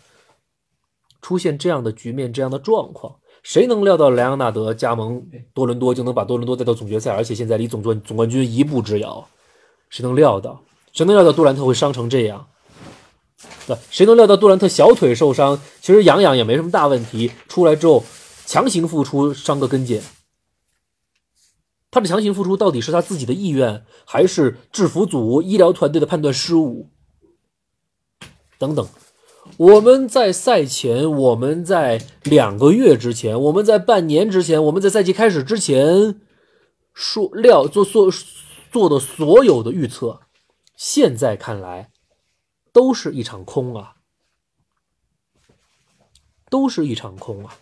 出现这样的局面，这样的状况。谁能料到莱昂纳德加盟多伦多就能把多伦多带到总决赛，而且现在离总冠总冠军一步之遥？谁能料到？谁能料到杜兰特会伤成这样？对，谁能料到杜兰特小腿受伤，其实养养也没什么大问题，出来之后强行复出伤个跟腱。他的强行复出到底是他自己的意愿，还是制服组医疗团队的判断失误？等等。我们在赛前，我们在两个月之前，我们在半年之前，我们在赛季开始之前说料做做做的所有的预测，现在看来都是一场空啊，都是一场空啊。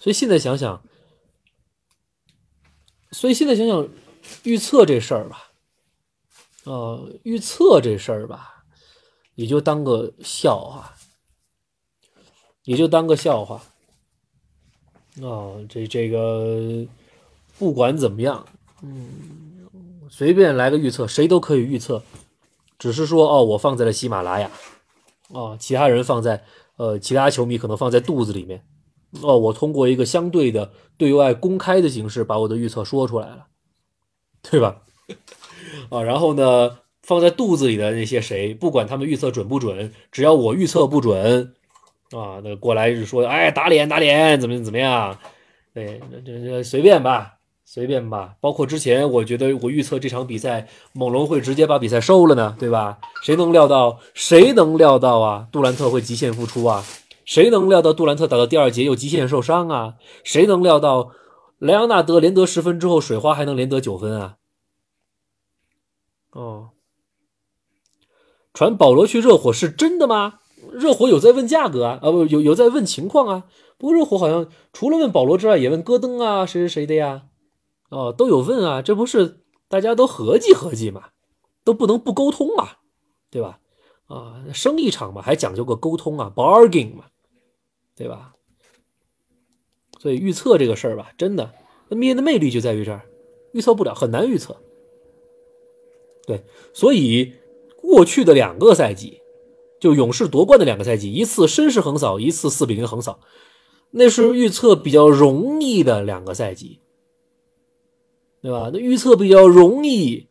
所以现在想想，所以现在想想预测这事儿吧，呃，预测这事儿吧。也就当个笑话，也就当个笑话哦，这这个不管怎么样，嗯，随便来个预测，谁都可以预测，只是说哦，我放在了喜马拉雅，哦，其他人放在呃，其他球迷可能放在肚子里面，哦，我通过一个相对的对外公开的形式把我的预测说出来了，对吧？啊，然后呢，放在肚子里的那些谁，不管他们预测准不准，只要我预测不准。啊，那过来就说，哎，打脸打脸，怎么怎么样？对，这这随便吧，随便吧。包括之前，我觉得我预测这场比赛，猛龙会直接把比赛收了呢，对吧？谁能料到？谁能料到啊？杜兰特会极限复出啊？谁能料到杜兰特打到第二节又极限受伤啊？谁能料到莱昂纳德连得十分之后，水花还能连得九分啊？哦，传保罗去热火是真的吗？热火有在问价格啊，啊不有有在问情况啊。不过热火好像除了问保罗之外，也问戈登啊，谁谁谁的呀？哦，都有问啊，这不是大家都合计合计嘛，都不能不沟通嘛，对吧？啊，生意场嘛，还讲究个沟通啊，bargain 嘛，对吧？所以预测这个事儿吧，真的 NBA 的魅力就在于这儿，预测不了，很难预测。对，所以过去的两个赛季。就勇士夺冠的两个赛季，一次绅士横扫，一次四比零横扫，那是预测比较容易的两个赛季，对吧？那预测比较容易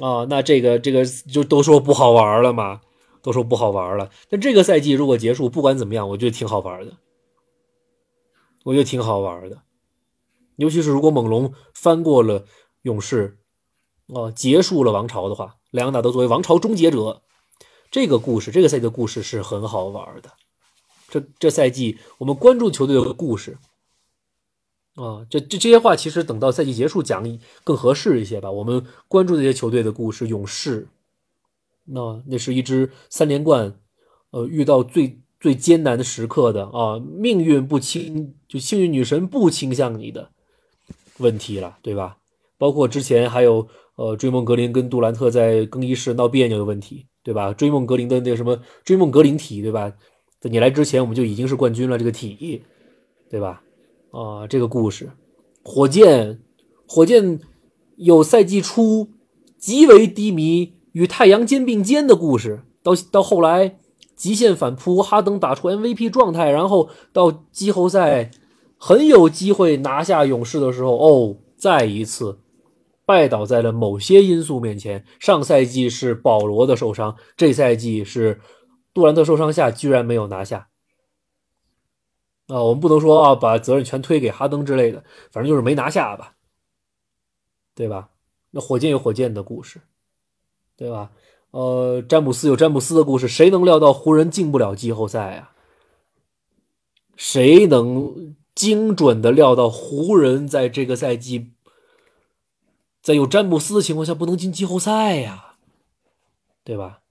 啊，那这个这个就都说不好玩了嘛，都说不好玩了。但这个赛季如果结束，不管怎么样，我觉得挺好玩的，我觉得挺好玩的，尤其是如果猛龙翻过了勇士，哦，结束了王朝的话，两个打都作为王朝终结者。这个故事，这个赛季的故事是很好玩的。这这赛季我们关注球队的故事啊，这这这些话其实等到赛季结束讲更合适一些吧。我们关注这些球队的故事，勇士，那那是一支三连冠，呃，遇到最最艰难的时刻的啊，命运不倾，就幸运女神不倾向你的问题了，对吧？包括之前还有呃，追梦格林跟杜兰特在更衣室闹别扭的问题。对吧？追梦格林的那个什么追梦格林体，对吧？在你来之前，我们就已经是冠军了，这个体，对吧？啊，这个故事，火箭，火箭有赛季初极为低迷，与太阳肩并肩的故事，到到后来极限反扑，哈登打出 MVP 状态，然后到季后赛很有机会拿下勇士的时候，哦，再一次。拜倒在了某些因素面前。上赛季是保罗的受伤，这赛季是杜兰特受伤下居然没有拿下。啊，我们不能说啊，把责任全推给哈登之类的，反正就是没拿下吧，对吧？那火箭有火箭的故事，对吧？呃，詹姆斯有詹姆斯的故事，谁能料到湖人进不了季后赛啊？谁能精准的料到湖人在这个赛季？在有詹姆斯的情况下，不能进季后赛呀，对吧？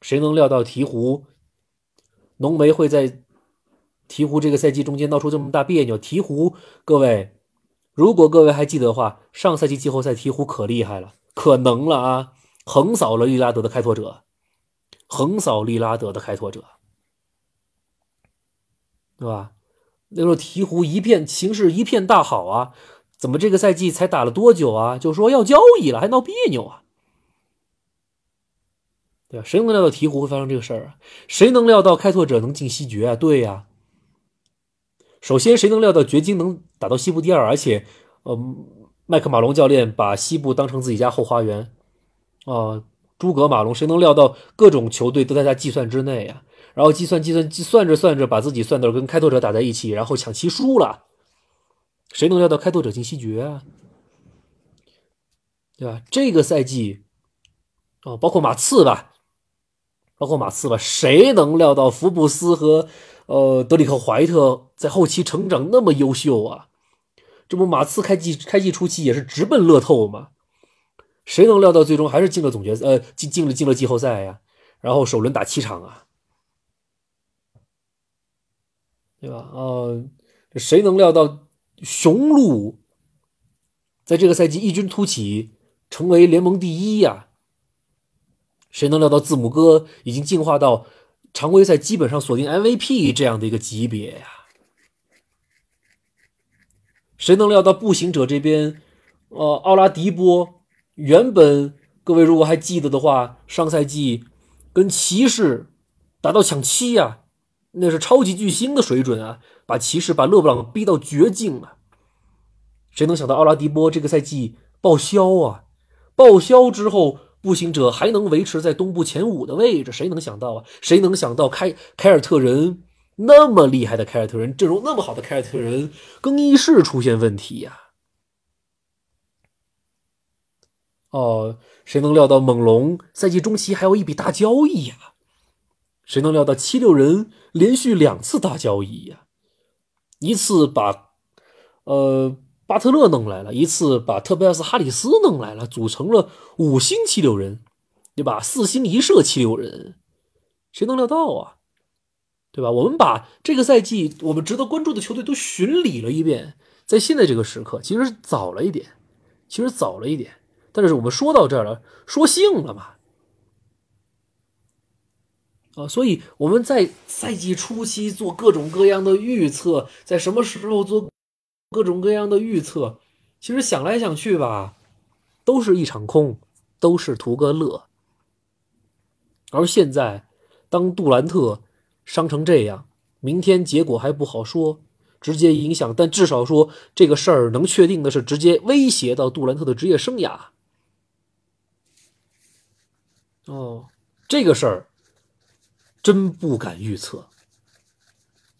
谁能料到鹈鹕、浓眉会在鹈鹕这个赛季中间闹出这么大别扭？鹈鹕，各位，如果各位还记得的话，上赛季季后赛鹈鹕可厉害了，可能了啊，横扫了利拉德的开拓者，横扫利拉德的开拓者，对吧？那时候鹈鹕一片形势一片大好啊。怎么这个赛季才打了多久啊？就说要交易了，还闹别扭啊？对吧？谁能料到鹈鹕会发生这个事儿啊？谁能料到开拓者能进西决啊？对呀。首先，谁能料到掘金能打到西部第二？而且，呃，麦克马龙教练把西部当成自己家后花园啊。诸葛马龙，谁能料到各种球队都在他计算之内呀？然后计算计算计算着算着，把自己算到跟开拓者打在一起，然后抢七输了。谁能料到开拓者进西决啊？对吧？这个赛季，哦，包括马刺吧，包括马刺吧，谁能料到福布斯和呃德里克怀特在后期成长那么优秀啊？这不马刺开季开季初期也是直奔乐透嘛？谁能料到最终还是进了总决赛？呃，进进了进了季后赛呀？然后首轮打七场啊，对吧？呃，谁能料到？雄鹿在这个赛季异军突起，成为联盟第一呀！谁能料到字母哥已经进化到常规赛基本上锁定 MVP 这样的一个级别呀？谁能料到步行者这边，呃，奥拉迪波原本各位如果还记得的话，上赛季跟骑士打到抢七呀、那是超级巨星的水准啊，把骑士把勒布朗逼到绝境啊。谁能想到奥拉迪波这个赛季报销啊？报销之后，步行者还能维持在东部前五的位置，谁能想到啊？谁能想到凯凯尔特人那么厉害的凯尔特人，阵容那么好的凯尔特人，更衣室出现问题呀、哦，谁能料到猛龙赛季中期还有一笔大交易呀、谁能料到七六人连续两次大交易呀、一次把呃巴特勒弄来了，一次把特贝斯哈里斯弄来了，组成了五星七六人，对吧？四星一射七六人，谁能料到啊？对吧？我们把这个赛季我们值得关注的球队都巡礼了一遍，在现在这个时刻，其实早了一点，其实早了一点，但是我们说到这儿了，说性了嘛。啊，所以我们在赛季初期做各种各样的预测，在什么时候做各种各样的预测，其实想来想去吧，都是一场空，都是图个乐。而现在，当杜兰特伤成这样，明天结果还不好说，直接影响，但至少说这个事儿能确定的是，直接威胁到杜兰特的职业生涯。哦，这个事儿真不敢预测，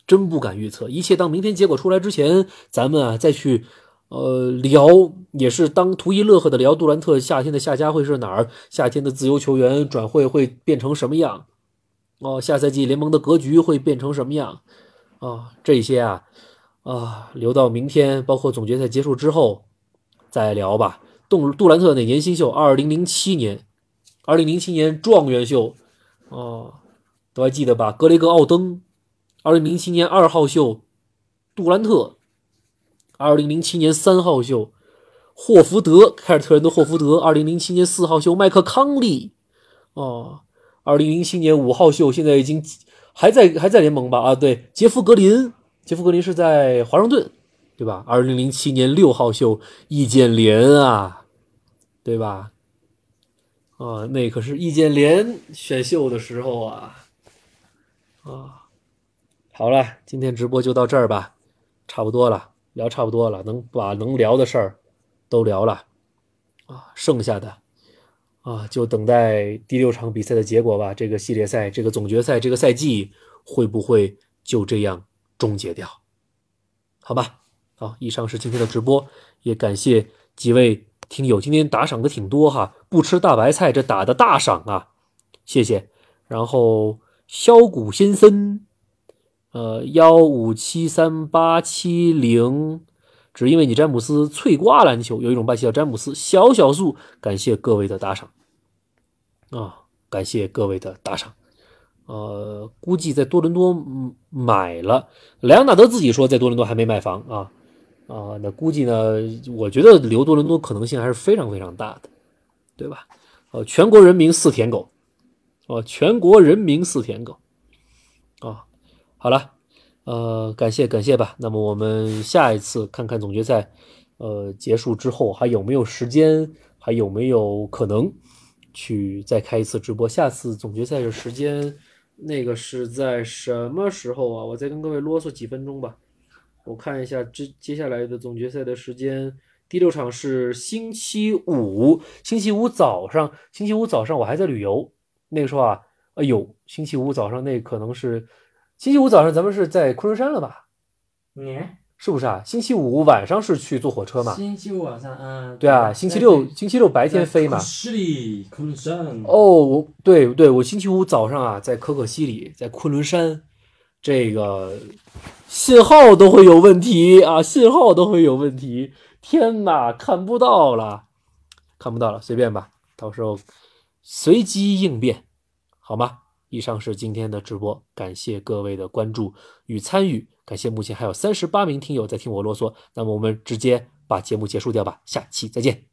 真不敢预测。一切当明天结果出来之前，咱们啊再去呃聊，也是当图一乐呵的聊杜兰特夏天的下家会是哪儿，夏天的自由球员转会会变成什么样。哦，下赛季联盟的格局会变成什么样？啊，这些啊，啊，留到明天，包括总决赛结束之后再聊吧。杜杜兰特哪年新秀？二零零七年，二零零七年状元秀，哦，都还记得吧？格雷格奥登，二零零七年二号秀，杜兰特，二零零七年三号秀，霍福德，凯尔特人的霍福德，二零零七年四号秀，麦克康利，哦。二零零七年五号秀现在已经还在还在联盟吧？啊，对，杰夫格林，杰夫格林是在华盛顿，对吧？二零零七年六号秀易建联啊，对吧？啊，那可是易建联选秀的时候啊，啊，好了，今天直播就到这儿吧，差不多了，聊差不多了，能把能聊的事儿都聊了啊，剩下的。啊，就等待第六场比赛的结果吧。这个系列赛，这个总决赛，这个赛季会不会就这样终结掉？好吧，好，以上是今天的直播，也感谢几位听友，今天打赏的挺多哈，不吃大白菜这打的大赏啊，谢谢。然后萧谷先生，呃，幺五七三八七零。只因为你詹姆斯脆瓜篮球有一种霸气叫詹姆斯小小素，感谢各位的打赏啊，感谢各位的打赏。呃，估计在多伦多买了，莱昂纳德自己说在多伦多还没买房啊啊，那估计呢，我觉得留多伦多可能性还是非常非常大的，对吧？呃，全国人民似舔狗，哦，全国人民似舔狗啊，好了。呃，感谢感谢吧。那么我们下一次看看总决赛，呃，结束之后还有没有时间，还有没有可能去再开一次直播？下次总决赛的时间，那个是在什么时候啊？我再跟各位啰嗦几分钟吧。我看一下这接下来的总决赛的时间，第六场是星期五，星期五早上，星期五早上我还在旅游，那个时候啊，哎呦，星期五早上那可能是。星期五早上咱们是在昆仑山了吧？嗯，是不是啊？星期五晚上是去坐火车嘛？星期五晚上，嗯，对啊，星期六星期六白天飞嘛？是的昆仑山。哦，对对，我星期五早上啊，在可可西里，在昆仑山，这个信号都会有问题啊，信号都会有问题。天哪，看不到了，看不到了，随便吧，到时候随机应变，好吗？以上是今天的直播，感谢各位的关注与参与，感谢目前还有三十八名听友在听我啰嗦，那么我们直接把节目结束掉吧，下期再见。